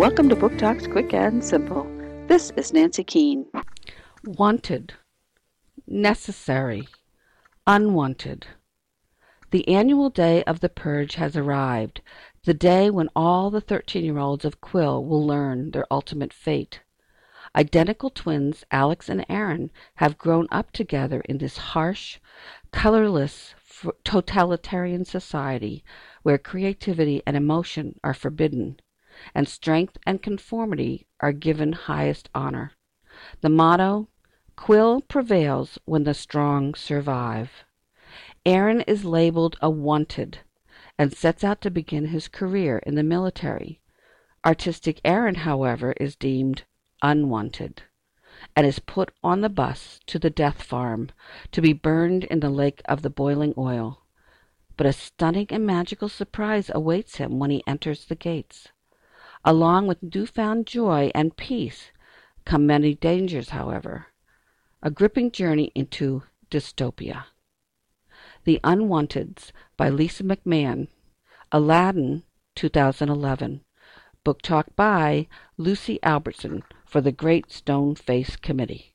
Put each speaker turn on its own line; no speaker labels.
Welcome to Book Talks Quick and Simple. This is Nancy Keane.
Wanted, necessary, unwanted. The annual day of the purge has arrived, the day when all the thirteen year olds of Quill will learn their ultimate fate. Identical twins, Alex and Aaron, have grown up together in this harsh, colorless, totalitarian society where creativity and emotion are forbidden, and strength and conformity are given highest honor. The motto, Quill prevails when the strong survive. Aaron is labeled a wanted and sets out to begin his career in the military. Artistic Aaron, however, is deemed unwanted and is put on the bus to the death farm to be burned in the lake of the boiling oil. But a stunning and magical surprise awaits him when he enters the gates. Along with newfound joy and peace come many dangers, however. A gripping journey into dystopia. The Unwanteds by Lisa McMann. Aladdin, 2011. Book talk by Lucy Albertson for the Great Stone Face Committee.